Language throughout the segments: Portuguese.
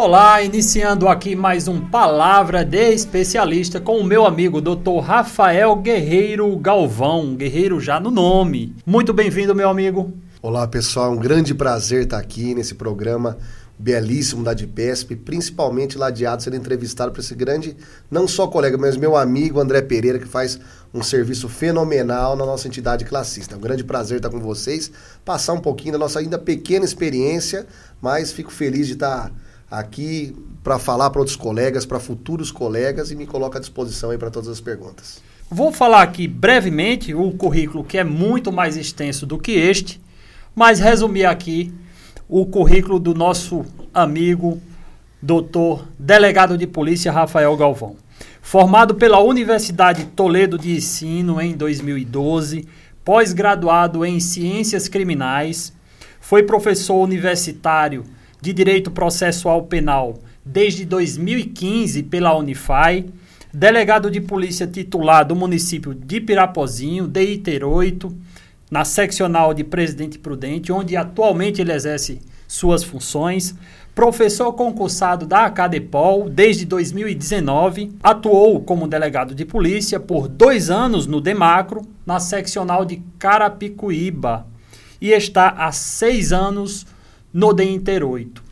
Olá, iniciando aqui mais um Palavra de Especialista com o meu amigo Dr. Rafael Guerreiro Galvão, guerreiro já no nome. Muito bem-vindo, meu amigo. Olá, pessoal, um grande prazer estar aqui nesse programa belíssimo da DIPESP, principalmente ladeado sendo entrevistado por esse grande, não só colega, mas meu amigo André Pereira, que faz um serviço fenomenal na nossa entidade classista. É um grande prazer estar com vocês, passar um pouquinho da nossa ainda pequena experiência, mas fico feliz de estar aqui para falar para outros colegas, para futuros colegas e me coloco à disposição aí para todas as perguntas. Vou falar aqui brevemente o currículo que é muito mais extenso do que este, mas resumir aqui o currículo do nosso amigo doutor delegado de polícia Rafael Galvão. Formado pela Universidade Toledo de Ensino em 2012, pós-graduado em Ciências Criminais, foi professor universitário de Direito Processual Penal desde 2015 pela Unifai, delegado de polícia titular do município de Pirapozinho, DITER 8, na seccional de Presidente Prudente, onde atualmente ele exerce suas funções. Professor concursado da Acadepol desde 2019, atuou como delegado de polícia por dois anos no Demacro, na seccional de Carapicuíba, e está há seis anos no DENTER 8.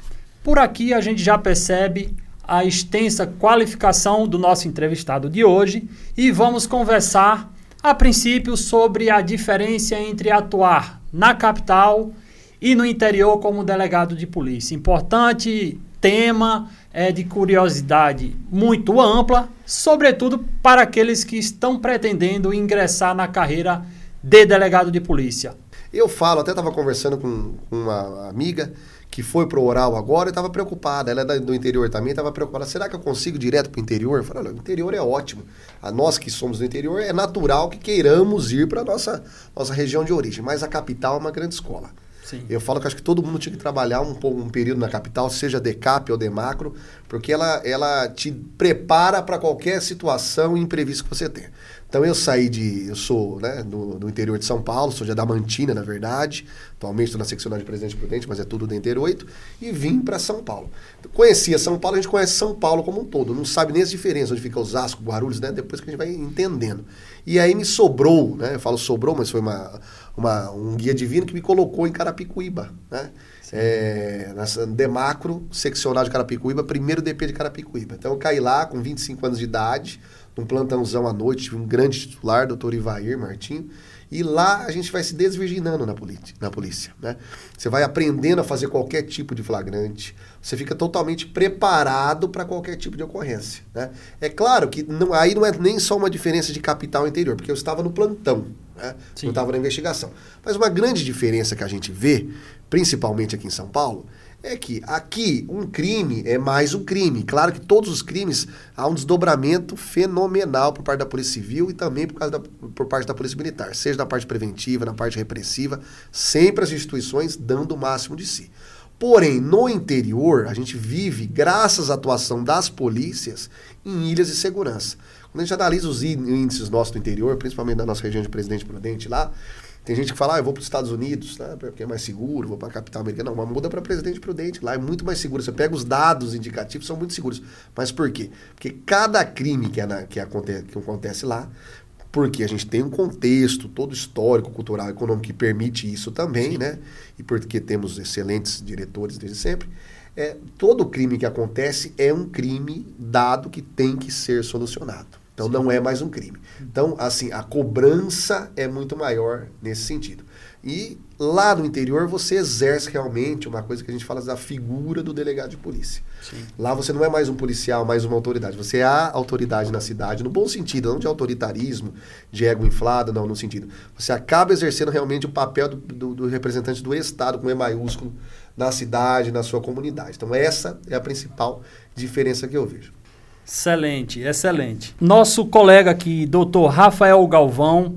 Por aqui a gente já percebe a extensa qualificação do nosso entrevistado de hoje e vamos conversar a princípio sobre a diferença entre atuar na capital e no interior como delegado de polícia. Importante tema é de curiosidade muito ampla, sobretudo para aqueles que estão pretendendo ingressar na carreira de delegado de polícia. Eu falo, até estava conversando com uma amiga que foi pro oral agora e estava preocupada. Ela é do interior também, estava preocupada. Será que eu consigo direto para o interior? Eu falei, olha, o interior é ótimo. A nós que somos do interior, é natural que queiramos ir para a nossa, nossa região de origem. Mas a capital é uma grande escola. Sim. Eu falo que acho que todo mundo tinha que trabalhar um, um período na capital, seja decap ou demacro, porque ela, ela te prepara para qualquer situação imprevista que você tenha. Então eu saí de. Eu sou né, do, do interior de São Paulo, sou de Adamantina, na verdade. Atualmente estou na seccional de Presidente Prudente, mas é tudo do interior 8. E vim para São Paulo. Conhecia São Paulo, a gente conhece São Paulo como um todo. Não sabe nem as diferenças, onde fica Osasco, Guarulhos, né? Depois que a gente vai entendendo. E aí me sobrou, né? Eu falo sobrou, mas foi uma, uma, um guia divino que me colocou em Carapicuíba, né? É, nessa Demacro, seccional de Carapicuíba, primeiro DP de Carapicuíba. Então eu caí lá com 25 anos de idade num plantãozão à noite, tive um grande titular, doutor Ivair Martinho, e lá a gente vai se desvirginando na, na polícia. Né? Você vai aprendendo a fazer qualquer tipo de flagrante, você fica totalmente preparado para qualquer tipo de ocorrência. Né? É claro que não, aí não é nem só uma diferença de capital interior, porque eu estava no plantão, né? eu estava na investigação. Mas uma grande diferença que a gente vê, principalmente aqui em São Paulo, é que aqui um crime é mais um crime. Claro que todos os crimes há um desdobramento fenomenal por parte da Polícia Civil e também por, da, por parte da Polícia Militar, seja na parte preventiva, na parte repressiva, sempre as instituições dando o máximo de si. Porém, no interior, a gente vive, graças à atuação das polícias, em ilhas de segurança. Quando a gente analisa os índices nossos do interior, principalmente da nossa região de Presidente Prudente lá, tem gente que fala, ah, eu vou para os Estados Unidos, né, porque é mais seguro, vou para a capital americana. Não, mas muda para Presidente Prudente. Lá é muito mais seguro. Você pega os dados indicativos, são muito seguros. Mas por quê? Porque cada crime que, é na, que, acontece, que acontece lá, porque a gente tem um contexto todo histórico, cultural, econômico que permite isso também, Sim. né? E porque temos excelentes diretores desde sempre. É, todo crime que acontece é um crime dado que tem que ser solucionado. Então Sim. não é mais um crime. Então, assim, a cobrança é muito maior nesse sentido. E lá no interior você exerce realmente uma coisa que a gente fala da figura do delegado de polícia. Sim. Lá você não é mais um policial, mais uma autoridade. Você é a autoridade na cidade, no bom sentido, não de autoritarismo, de ego inflado, não, no sentido. Você acaba exercendo realmente o papel do, do, do representante do Estado, com E maiúsculo, na cidade, na sua comunidade. Então, essa é a principal diferença que eu vejo. Excelente, excelente. Nosso colega aqui, doutor Rafael Galvão,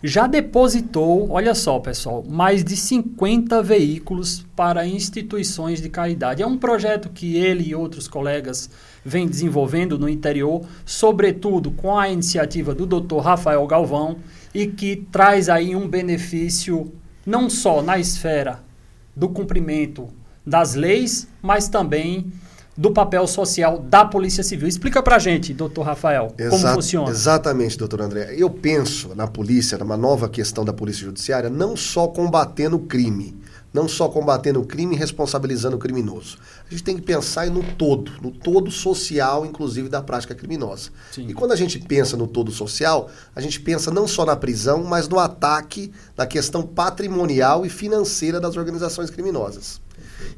já depositou, olha só, pessoal, mais de 50 veículos para instituições de caridade. É um projeto que ele e outros colegas vêm desenvolvendo no interior, sobretudo com a iniciativa do doutor Rafael Galvão, e que traz aí um benefício não só na esfera do cumprimento das leis, mas também do papel social da Polícia Civil. Explica pra gente, doutor Rafael, Exa como funciona. Exatamente, doutor André. Eu penso na polícia, numa nova questão da Polícia Judiciária, não só combatendo o crime, não só combatendo o crime e responsabilizando o criminoso. A gente tem que pensar no todo, no todo social, inclusive da prática criminosa. Sim. E quando a gente pensa no todo social, a gente pensa não só na prisão, mas no ataque na questão patrimonial e financeira das organizações criminosas.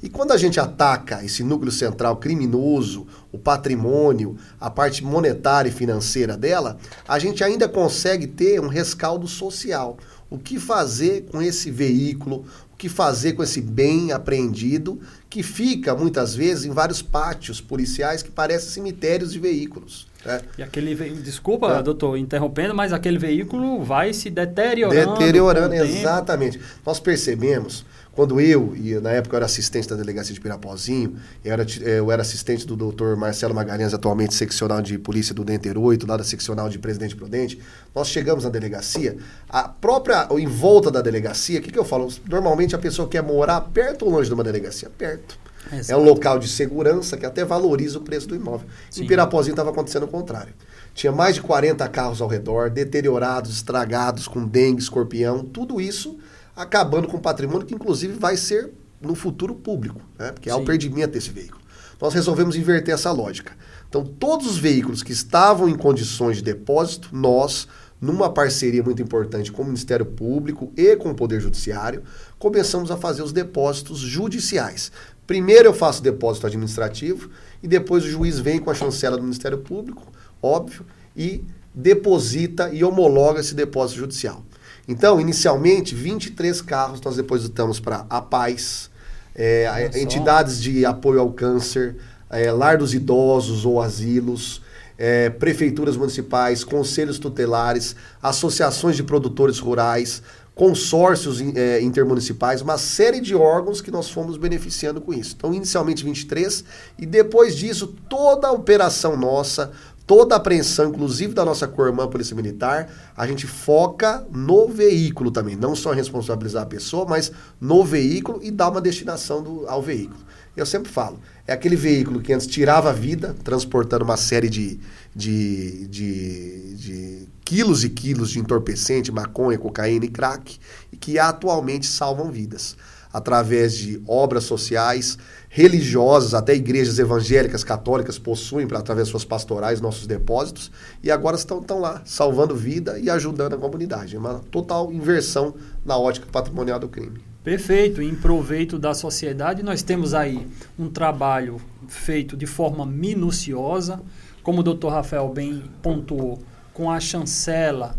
E quando a gente ataca esse núcleo central criminoso, o patrimônio, a parte monetária e financeira dela, a gente ainda consegue ter um rescaldo social. O que fazer com esse veículo, o que fazer com esse bem apreendido que fica muitas vezes em vários pátios policiais que parecem cemitérios de veículos. Né? E aquele ve... desculpa, é. doutor, interrompendo, mas aquele veículo vai se deteriorando. Deteriorando, exatamente. Nós percebemos quando eu, e na época eu era assistente da delegacia de Pirapozinho, eu era, eu era assistente do doutor Marcelo Magalhães, atualmente seccional de polícia do Denter 8, lá da seccional de Presidente Prudente, nós chegamos na delegacia, a própria, em volta da delegacia, o que, que eu falo? Normalmente a pessoa quer morar perto ou longe de uma delegacia? Perto. Exato. É um local de segurança que até valoriza o preço do imóvel. Sim. Em Pirapozinho estava acontecendo o contrário. Tinha mais de 40 carros ao redor, deteriorados, estragados, com dengue, escorpião, tudo isso acabando com o patrimônio que, inclusive, vai ser no futuro público, né? porque há o perdimento desse veículo. Nós resolvemos inverter essa lógica. Então, todos os veículos que estavam em condições de depósito, nós, numa parceria muito importante com o Ministério Público e com o Poder Judiciário, começamos a fazer os depósitos judiciais. Primeiro eu faço depósito administrativo e depois o juiz vem com a chancela do Ministério Público, óbvio, e deposita e homologa esse depósito judicial. Então, inicialmente, 23 carros nós depositamos para a Paz, é, entidades de apoio ao câncer, é, lar dos idosos ou asilos, é, prefeituras municipais, conselhos tutelares, associações de produtores rurais, consórcios é, intermunicipais, uma série de órgãos que nós fomos beneficiando com isso. Então, inicialmente 23, e depois disso, toda a operação nossa toda a apreensão, inclusive da nossa cor-irmã Polícia Militar, a gente foca no veículo também. Não só responsabilizar a pessoa, mas no veículo e dar uma destinação do, ao veículo. Eu sempre falo, é aquele veículo que antes tirava a vida, transportando uma série de, de, de, de quilos e quilos de entorpecente, maconha, cocaína e crack, e que atualmente salvam vidas através de obras sociais, religiosas, até igrejas evangélicas, católicas possuem, pra, através de suas pastorais, nossos depósitos, e agora estão, estão lá, salvando vida e ajudando a comunidade. É uma total inversão na ótica patrimonial do crime. Perfeito, em proveito da sociedade, nós temos aí um trabalho feito de forma minuciosa, como o doutor Rafael bem pontuou, com a chancela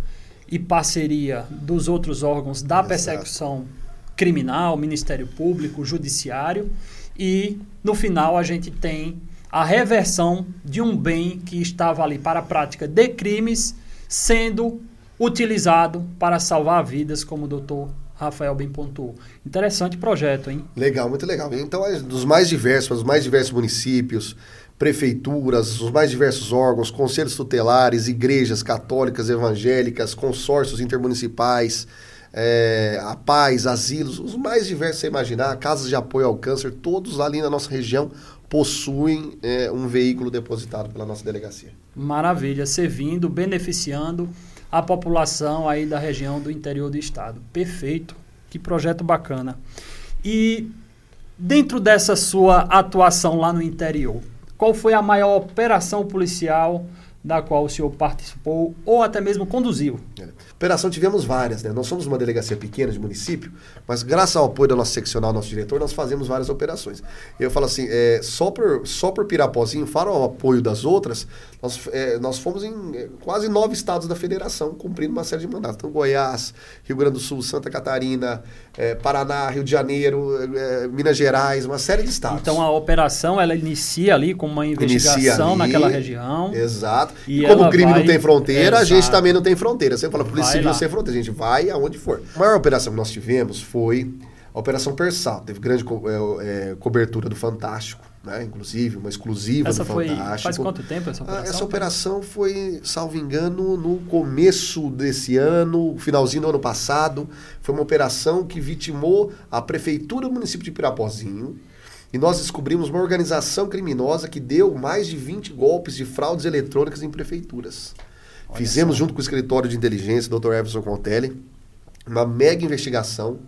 e parceria dos outros órgãos da persecução criminal, Ministério Público, Judiciário, e no final a gente tem a reversão de um bem que estava ali para a prática de crimes sendo utilizado para salvar vidas, como o doutor Rafael bem pontuou. Interessante projeto, hein? Legal, muito legal. Então, é dos mais diversos, os mais diversos municípios, prefeituras, os mais diversos órgãos, conselhos tutelares, igrejas católicas, evangélicas, consórcios intermunicipais, é, a paz, asilos, os mais diversos você imaginar, casas de apoio ao câncer, todos ali na nossa região possuem é, um veículo depositado pela nossa delegacia. Maravilha, servindo, beneficiando a população aí da região do interior do estado. Perfeito, que projeto bacana. E dentro dessa sua atuação lá no interior, qual foi a maior operação policial da qual o senhor participou ou até mesmo conduziu? É. Operação tivemos várias, né? Nós somos uma delegacia pequena de município, mas graças ao apoio da nossa seccional, nosso diretor, nós fazemos várias operações. Eu falo assim, é, só, por, só por Pirapozinho, fora o apoio das outras, nós, é, nós fomos em é, quase nove estados da federação, cumprindo uma série de mandatos. Então, Goiás, Rio Grande do Sul, Santa Catarina, é, Paraná, Rio de Janeiro, é, Minas Gerais, uma série de estados. Então, a operação, ela inicia ali com uma investigação ali, naquela região. Exato. E, e como o crime vai... não tem fronteira, a gente também não tem fronteira. Você fala, polícia civil sem fronteira, a gente vai aonde for. A maior operação que nós tivemos foi a Operação Persal. Teve grande co é, é, cobertura do Fantástico, né? inclusive, uma exclusiva essa do foi, Fantástico. Faz quanto tempo essa operação? Ah, essa operação foi, salvo engano, no começo desse ano, finalzinho do ano passado. Foi uma operação que vitimou a Prefeitura do município de Pirapozinho e nós descobrimos uma organização criminosa que deu mais de 20 golpes de fraudes eletrônicas em prefeituras. Olha Fizemos, só. junto com o escritório de inteligência, Dr. Everson Contelli, uma mega investigação,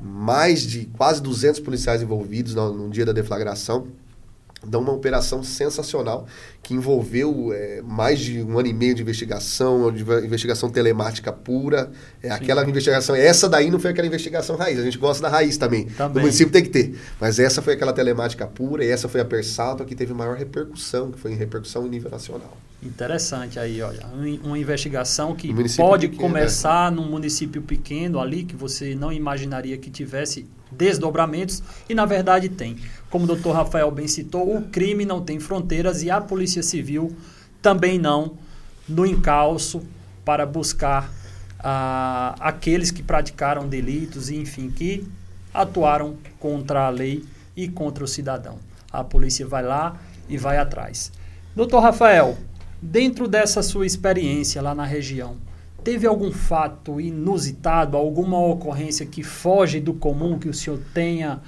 mais de quase 200 policiais envolvidos no, no dia da deflagração de uma operação sensacional que envolveu é, mais de um ano e meio de investigação, de investigação telemática pura. É, aquela investigação, essa daí não foi aquela investigação raiz. A gente gosta da raiz também. também. O município tem que ter. Mas essa foi aquela telemática pura e essa foi a Persalto que teve maior repercussão, que foi em repercussão em nível nacional. Interessante aí, olha. Uma investigação que pode pequeno, começar né? num município pequeno ali, que você não imaginaria que tivesse desdobramentos, e na verdade tem. Como o doutor Rafael bem citou, o crime não tem fronteiras e a Polícia Civil também não, no encalço para buscar ah, aqueles que praticaram delitos e, enfim, que atuaram contra a lei e contra o cidadão. A polícia vai lá e vai atrás. Doutor Rafael, dentro dessa sua experiência lá na região, teve algum fato inusitado, alguma ocorrência que foge do comum que o senhor tenha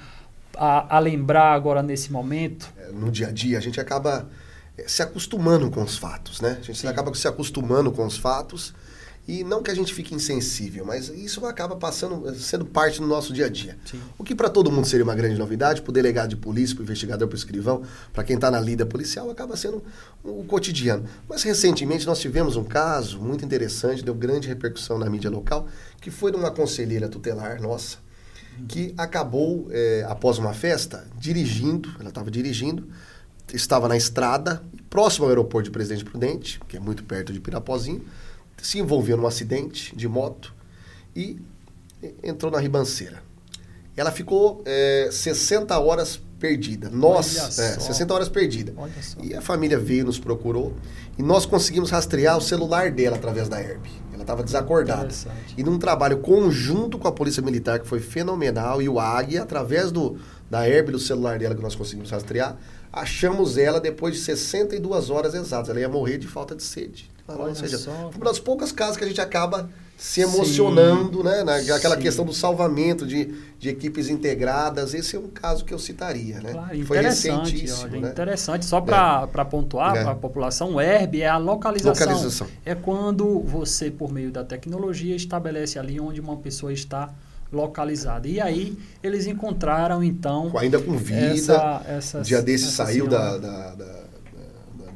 a, a lembrar agora nesse momento? É, no dia a dia, a gente acaba é, se acostumando com os fatos, né? A gente Sim. acaba se acostumando com os fatos e não que a gente fique insensível, mas isso acaba passando, sendo parte do nosso dia a dia. Sim. O que para todo mundo seria uma grande novidade, para o delegado de polícia, para o investigador, para o escrivão, para quem está na lida policial, acaba sendo o cotidiano. Mas recentemente nós tivemos um caso muito interessante, deu grande repercussão na mídia local, que foi de uma conselheira tutelar nossa, que acabou, é, após uma festa, dirigindo, ela estava dirigindo, estava na estrada, próximo ao aeroporto de Presidente Prudente, que é muito perto de Pirapozinho, se envolveu num acidente de moto e entrou na ribanceira. Ela ficou é, 60 horas perdida. Nós, é, 60 horas perdida. E a família veio, nos procurou e nós conseguimos rastrear o celular dela através da herb. Ela estava desacordada. E num trabalho conjunto com a Polícia Militar, que foi fenomenal, e o Águia, através do, da herb do celular dela que nós conseguimos rastrear, achamos ela depois de 62 horas exatas. Ela ia morrer de falta de sede. Ou seja, só. uma das poucas casas que a gente acaba se emocionando, Sim. né? Naquela Sim. questão do salvamento de, de equipes integradas. Esse é um caso que eu citaria, né? Claro, Foi recentíssimo. Olha, né? Interessante. Só para é. pontuar é. para a população, o ERB é a localização. localização. É quando você, por meio da tecnologia, estabelece ali onde uma pessoa está localizada. E aí eles encontraram, então. Ainda com vida. Essa, essa, dia desse saiu da, da, da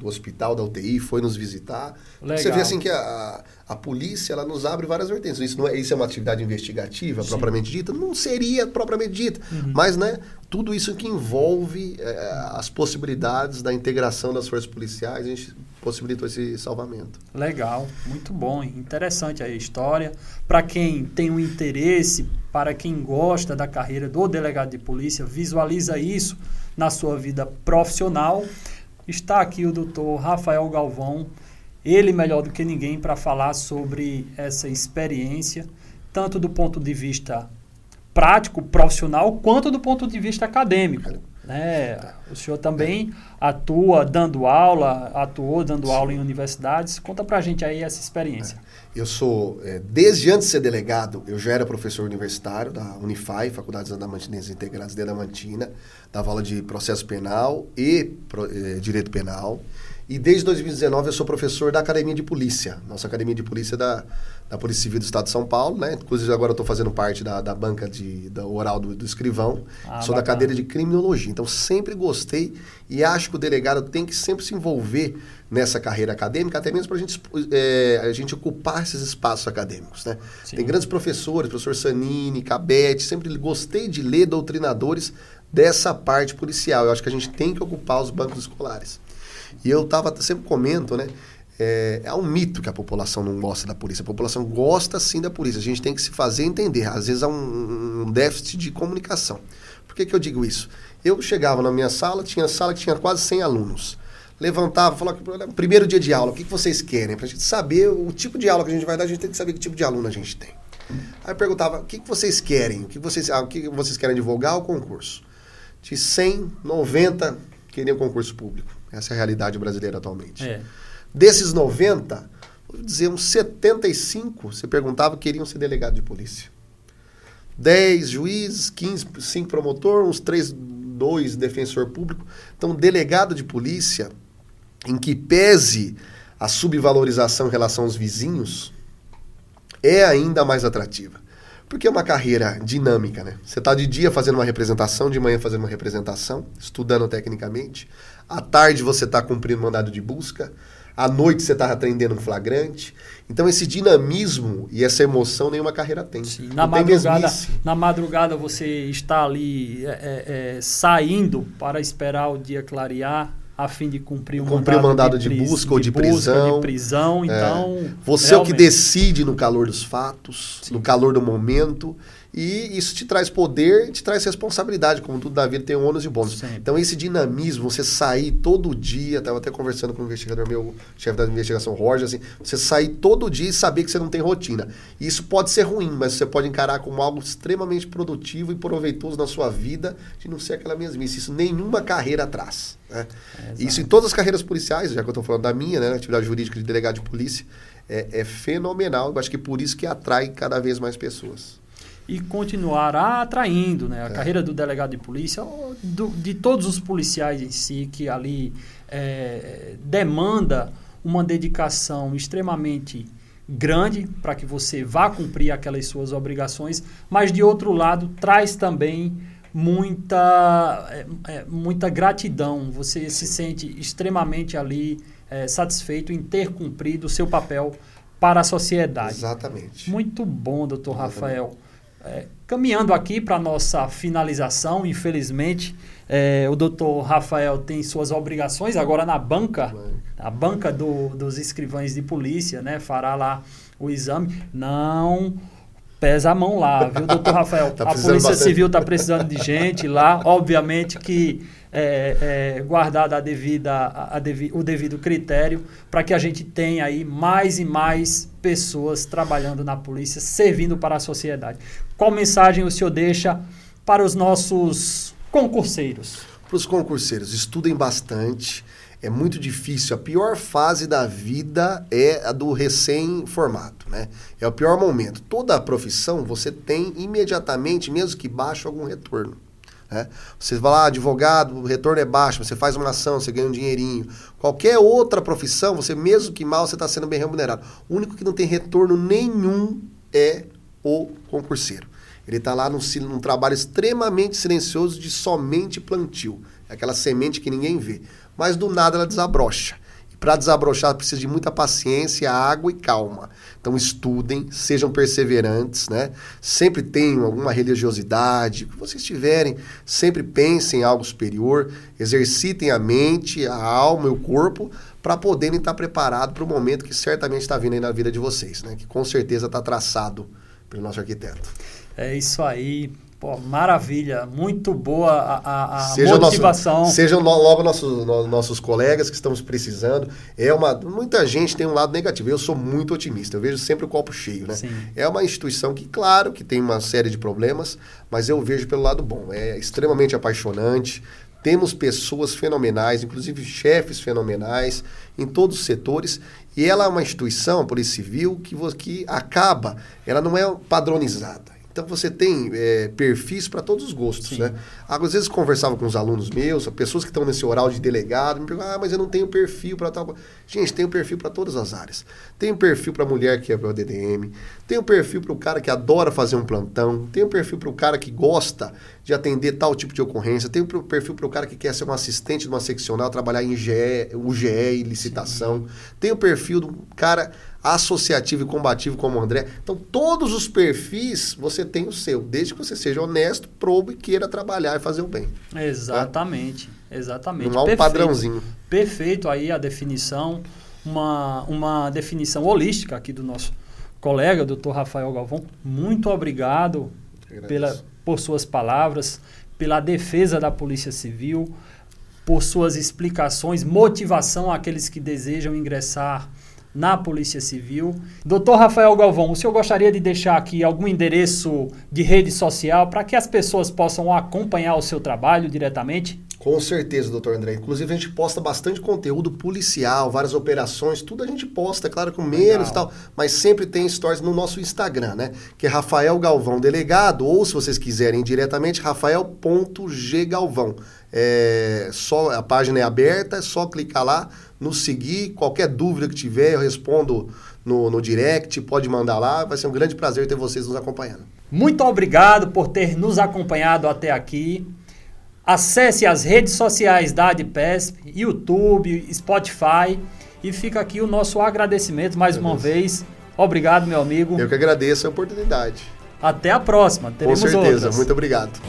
do hospital, da UTI, foi nos visitar. Legal. Você vê assim que a, a polícia ela nos abre várias vertentes. Isso, não é, isso é uma atividade investigativa Sim. propriamente dita? Não seria propriamente dita. Uhum. Mas né, tudo isso que envolve é, as possibilidades da integração das forças policiais, a gente possibilitou esse salvamento. Legal, muito bom, interessante a história. Para quem tem um interesse, para quem gosta da carreira do delegado de polícia, visualiza isso na sua vida profissional Está aqui o doutor Rafael Galvão, ele melhor do que ninguém para falar sobre essa experiência, tanto do ponto de vista prático, profissional, quanto do ponto de vista acadêmico. Né? O senhor também atua dando aula, atuou dando Sim. aula em universidades. Conta para a gente aí essa experiência. É. Eu sou, é, desde antes de ser delegado, eu já era professor universitário da Unifai, Faculdade Adamantinenses Integradas de Adamantina, dava aula de processo penal e é, direito penal. E desde 2019 eu sou professor da Academia de Polícia, nossa Academia de Polícia da, da Polícia Civil do Estado de São Paulo, né? Inclusive agora eu estou fazendo parte da, da banca de, da oral do, do escrivão. Ah, sou bacana. da cadeira de criminologia. Então sempre gostei e acho que o delegado tem que sempre se envolver nessa carreira acadêmica, até mesmo para gente, é, a gente ocupar esses espaços acadêmicos, né? Tem grandes professores, professor Sanini, Cabete, sempre gostei de ler doutrinadores dessa parte policial. Eu acho que a gente tem que ocupar os bancos escolares. E eu tava, sempre comento, né? É, é, um mito que a população não gosta da polícia. A população gosta sim da polícia. A gente tem que se fazer entender. Às vezes há um, um déficit de comunicação. Por que, que eu digo isso? Eu chegava na minha sala, tinha sala que tinha quase 100 alunos. Levantava, falava, primeiro dia de aula, o que, que vocês querem? Para a gente saber o tipo de aula que a gente vai dar, a gente tem que saber que tipo de aluno a gente tem. Aí perguntava, o que, que vocês querem? O que vocês, ah, o que vocês querem divulgar? O concurso. De 100, 90 queriam concurso público. Essa é a realidade brasileira atualmente. É. Desses 90, vou dizer, uns 75, você perguntava, queriam ser delegado de polícia. 10 juízes, 15, 5 promotor, uns 3 dois defensor público. Então, delegado de polícia, em que pese a subvalorização em relação aos vizinhos, é ainda mais atrativa. Porque é uma carreira dinâmica, né? Você está de dia fazendo uma representação, de manhã fazendo uma representação, estudando tecnicamente. À tarde você está cumprindo mandado de busca. À noite você está atendendo um flagrante. Então esse dinamismo e essa emoção nenhuma carreira tem. Sim, na, madrugada, na madrugada você está ali é, é, é, saindo para esperar o dia clarear a fim de cumprir um cumprir mandado, mandado de, de, busca de ou de prisão. De prisão, é. então. Você realmente... é o que decide no calor dos fatos, Sim. no calor do momento. E isso te traz poder, te traz responsabilidade, como tudo da vida tem ônus e bônus. Então esse dinamismo, você sair todo dia, estava até conversando com o investigador meu, chefe da investigação Roger, assim, você sair todo dia e saber que você não tem rotina. Isso pode ser ruim, mas você pode encarar como algo extremamente produtivo e proveitoso na sua vida, de não ser aquela mesmice. Isso nenhuma carreira traz. Né? É, isso em todas as carreiras policiais, já que eu estou falando da minha, né, atividade jurídica de delegado de polícia, é, é fenomenal. Eu acho que por isso que atrai cada vez mais pessoas e continuará atraindo né, a é. carreira do delegado de polícia, do, de todos os policiais em si, que ali é, demanda uma dedicação extremamente grande para que você vá cumprir aquelas suas obrigações, mas de outro lado traz também muita, é, é muita gratidão. Você se sente extremamente ali é, satisfeito em ter cumprido o seu papel para a sociedade. Exatamente. Muito bom, doutor Rafael. É, caminhando aqui para a nossa finalização, infelizmente, é, o doutor Rafael tem suas obrigações agora na banca, a banca do, dos escrivães de polícia, né? Fará lá o exame. Não pesa a mão lá, viu, doutor Rafael? tá a Polícia. Civil está precisando de gente lá. Obviamente que é, é, guardada a devida, a, a devi, o devido critério para que a gente tenha aí mais e mais pessoas trabalhando na polícia, servindo para a sociedade. Qual mensagem o senhor deixa para os nossos concurseiros? Para os concurseiros, estudem bastante. É muito difícil. A pior fase da vida é a do recém-formado, né? É o pior momento. Toda a profissão você tem imediatamente, mesmo que baixo, algum retorno. Né? Você vai lá, advogado, o retorno é baixo, você faz uma ação, você ganha um dinheirinho. Qualquer outra profissão, você mesmo que mal, você está sendo bem remunerado. O único que não tem retorno nenhum é o concurseiro. Ele está lá num, num trabalho extremamente silencioso de somente plantio. É aquela semente que ninguém vê. Mas do nada ela desabrocha. Para desabrochar precisa de muita paciência, água e calma. Então estudem, sejam perseverantes, né? Sempre tenham alguma religiosidade, o que vocês tiverem, sempre pensem em algo superior, exercitem a mente, a alma e o corpo para poderem estar preparados para o momento que certamente está vindo aí na vida de vocês, né? Que com certeza está traçado pelo nosso arquiteto. É isso aí. Pô, maravilha, muito boa a, a, Seja motivação. Nosso, sejam logo nossos, no, nossos colegas que estamos precisando. É uma, muita gente tem um lado negativo. Eu sou muito otimista. Eu vejo sempre o copo cheio, né? Sim. É uma instituição que, claro, que tem uma série de problemas, mas eu vejo pelo lado bom. É extremamente apaixonante. Temos pessoas fenomenais, inclusive chefes fenomenais em todos os setores. E ela é uma instituição, a Polícia Civil, que, que acaba, ela não é padronizada. Então você tem é, perfis para todos os gostos, Sim. né? Às vezes conversava com os alunos meus, pessoas que estão nesse oral de delegado, me perguntam, ah, mas eu não tenho perfil para tal. Gente, tem um perfil para todas as áreas. Tem um perfil para a mulher que é para o DDM, tem um perfil para o cara que adora fazer um plantão, tem um perfil para o cara que gosta de atender tal tipo de ocorrência, tem um perfil para o cara que quer ser um assistente de uma seccional, trabalhar em GE, UGE e licitação, Sim. tem o perfil do cara associativo e combativo como o André. Então, todos os perfis você tem o seu, desde que você seja honesto, probo e queira trabalhar e fazer o bem. Exatamente, tá? exatamente. Não há um Perfeito. padrãozinho. Perfeito aí a definição, uma, uma definição holística aqui do nosso colega, doutor Rafael Galvão. Muito obrigado pela, por suas palavras, pela defesa da Polícia Civil, por suas explicações, motivação àqueles que desejam ingressar na Polícia Civil. Doutor Rafael Galvão, o senhor gostaria de deixar aqui algum endereço de rede social para que as pessoas possam acompanhar o seu trabalho diretamente? Com certeza, doutor André. Inclusive, a gente posta bastante conteúdo policial, várias operações, tudo a gente posta, é claro, com menos e tal, mas sempre tem stories no nosso Instagram, né? Que é Rafael Galvão Delegado, ou se vocês quiserem diretamente, rafael.ggalvão. É, só, a página é aberta, é só clicar lá, nos seguir. Qualquer dúvida que tiver, eu respondo no, no direct, pode mandar lá. Vai ser um grande prazer ter vocês nos acompanhando. Muito obrigado por ter nos acompanhado até aqui. Acesse as redes sociais da ADPESP, YouTube, Spotify e fica aqui o nosso agradecimento mais uma vez. Obrigado, meu amigo. Eu que agradeço a oportunidade. Até a próxima. Teremos Com certeza. outras. Muito obrigado.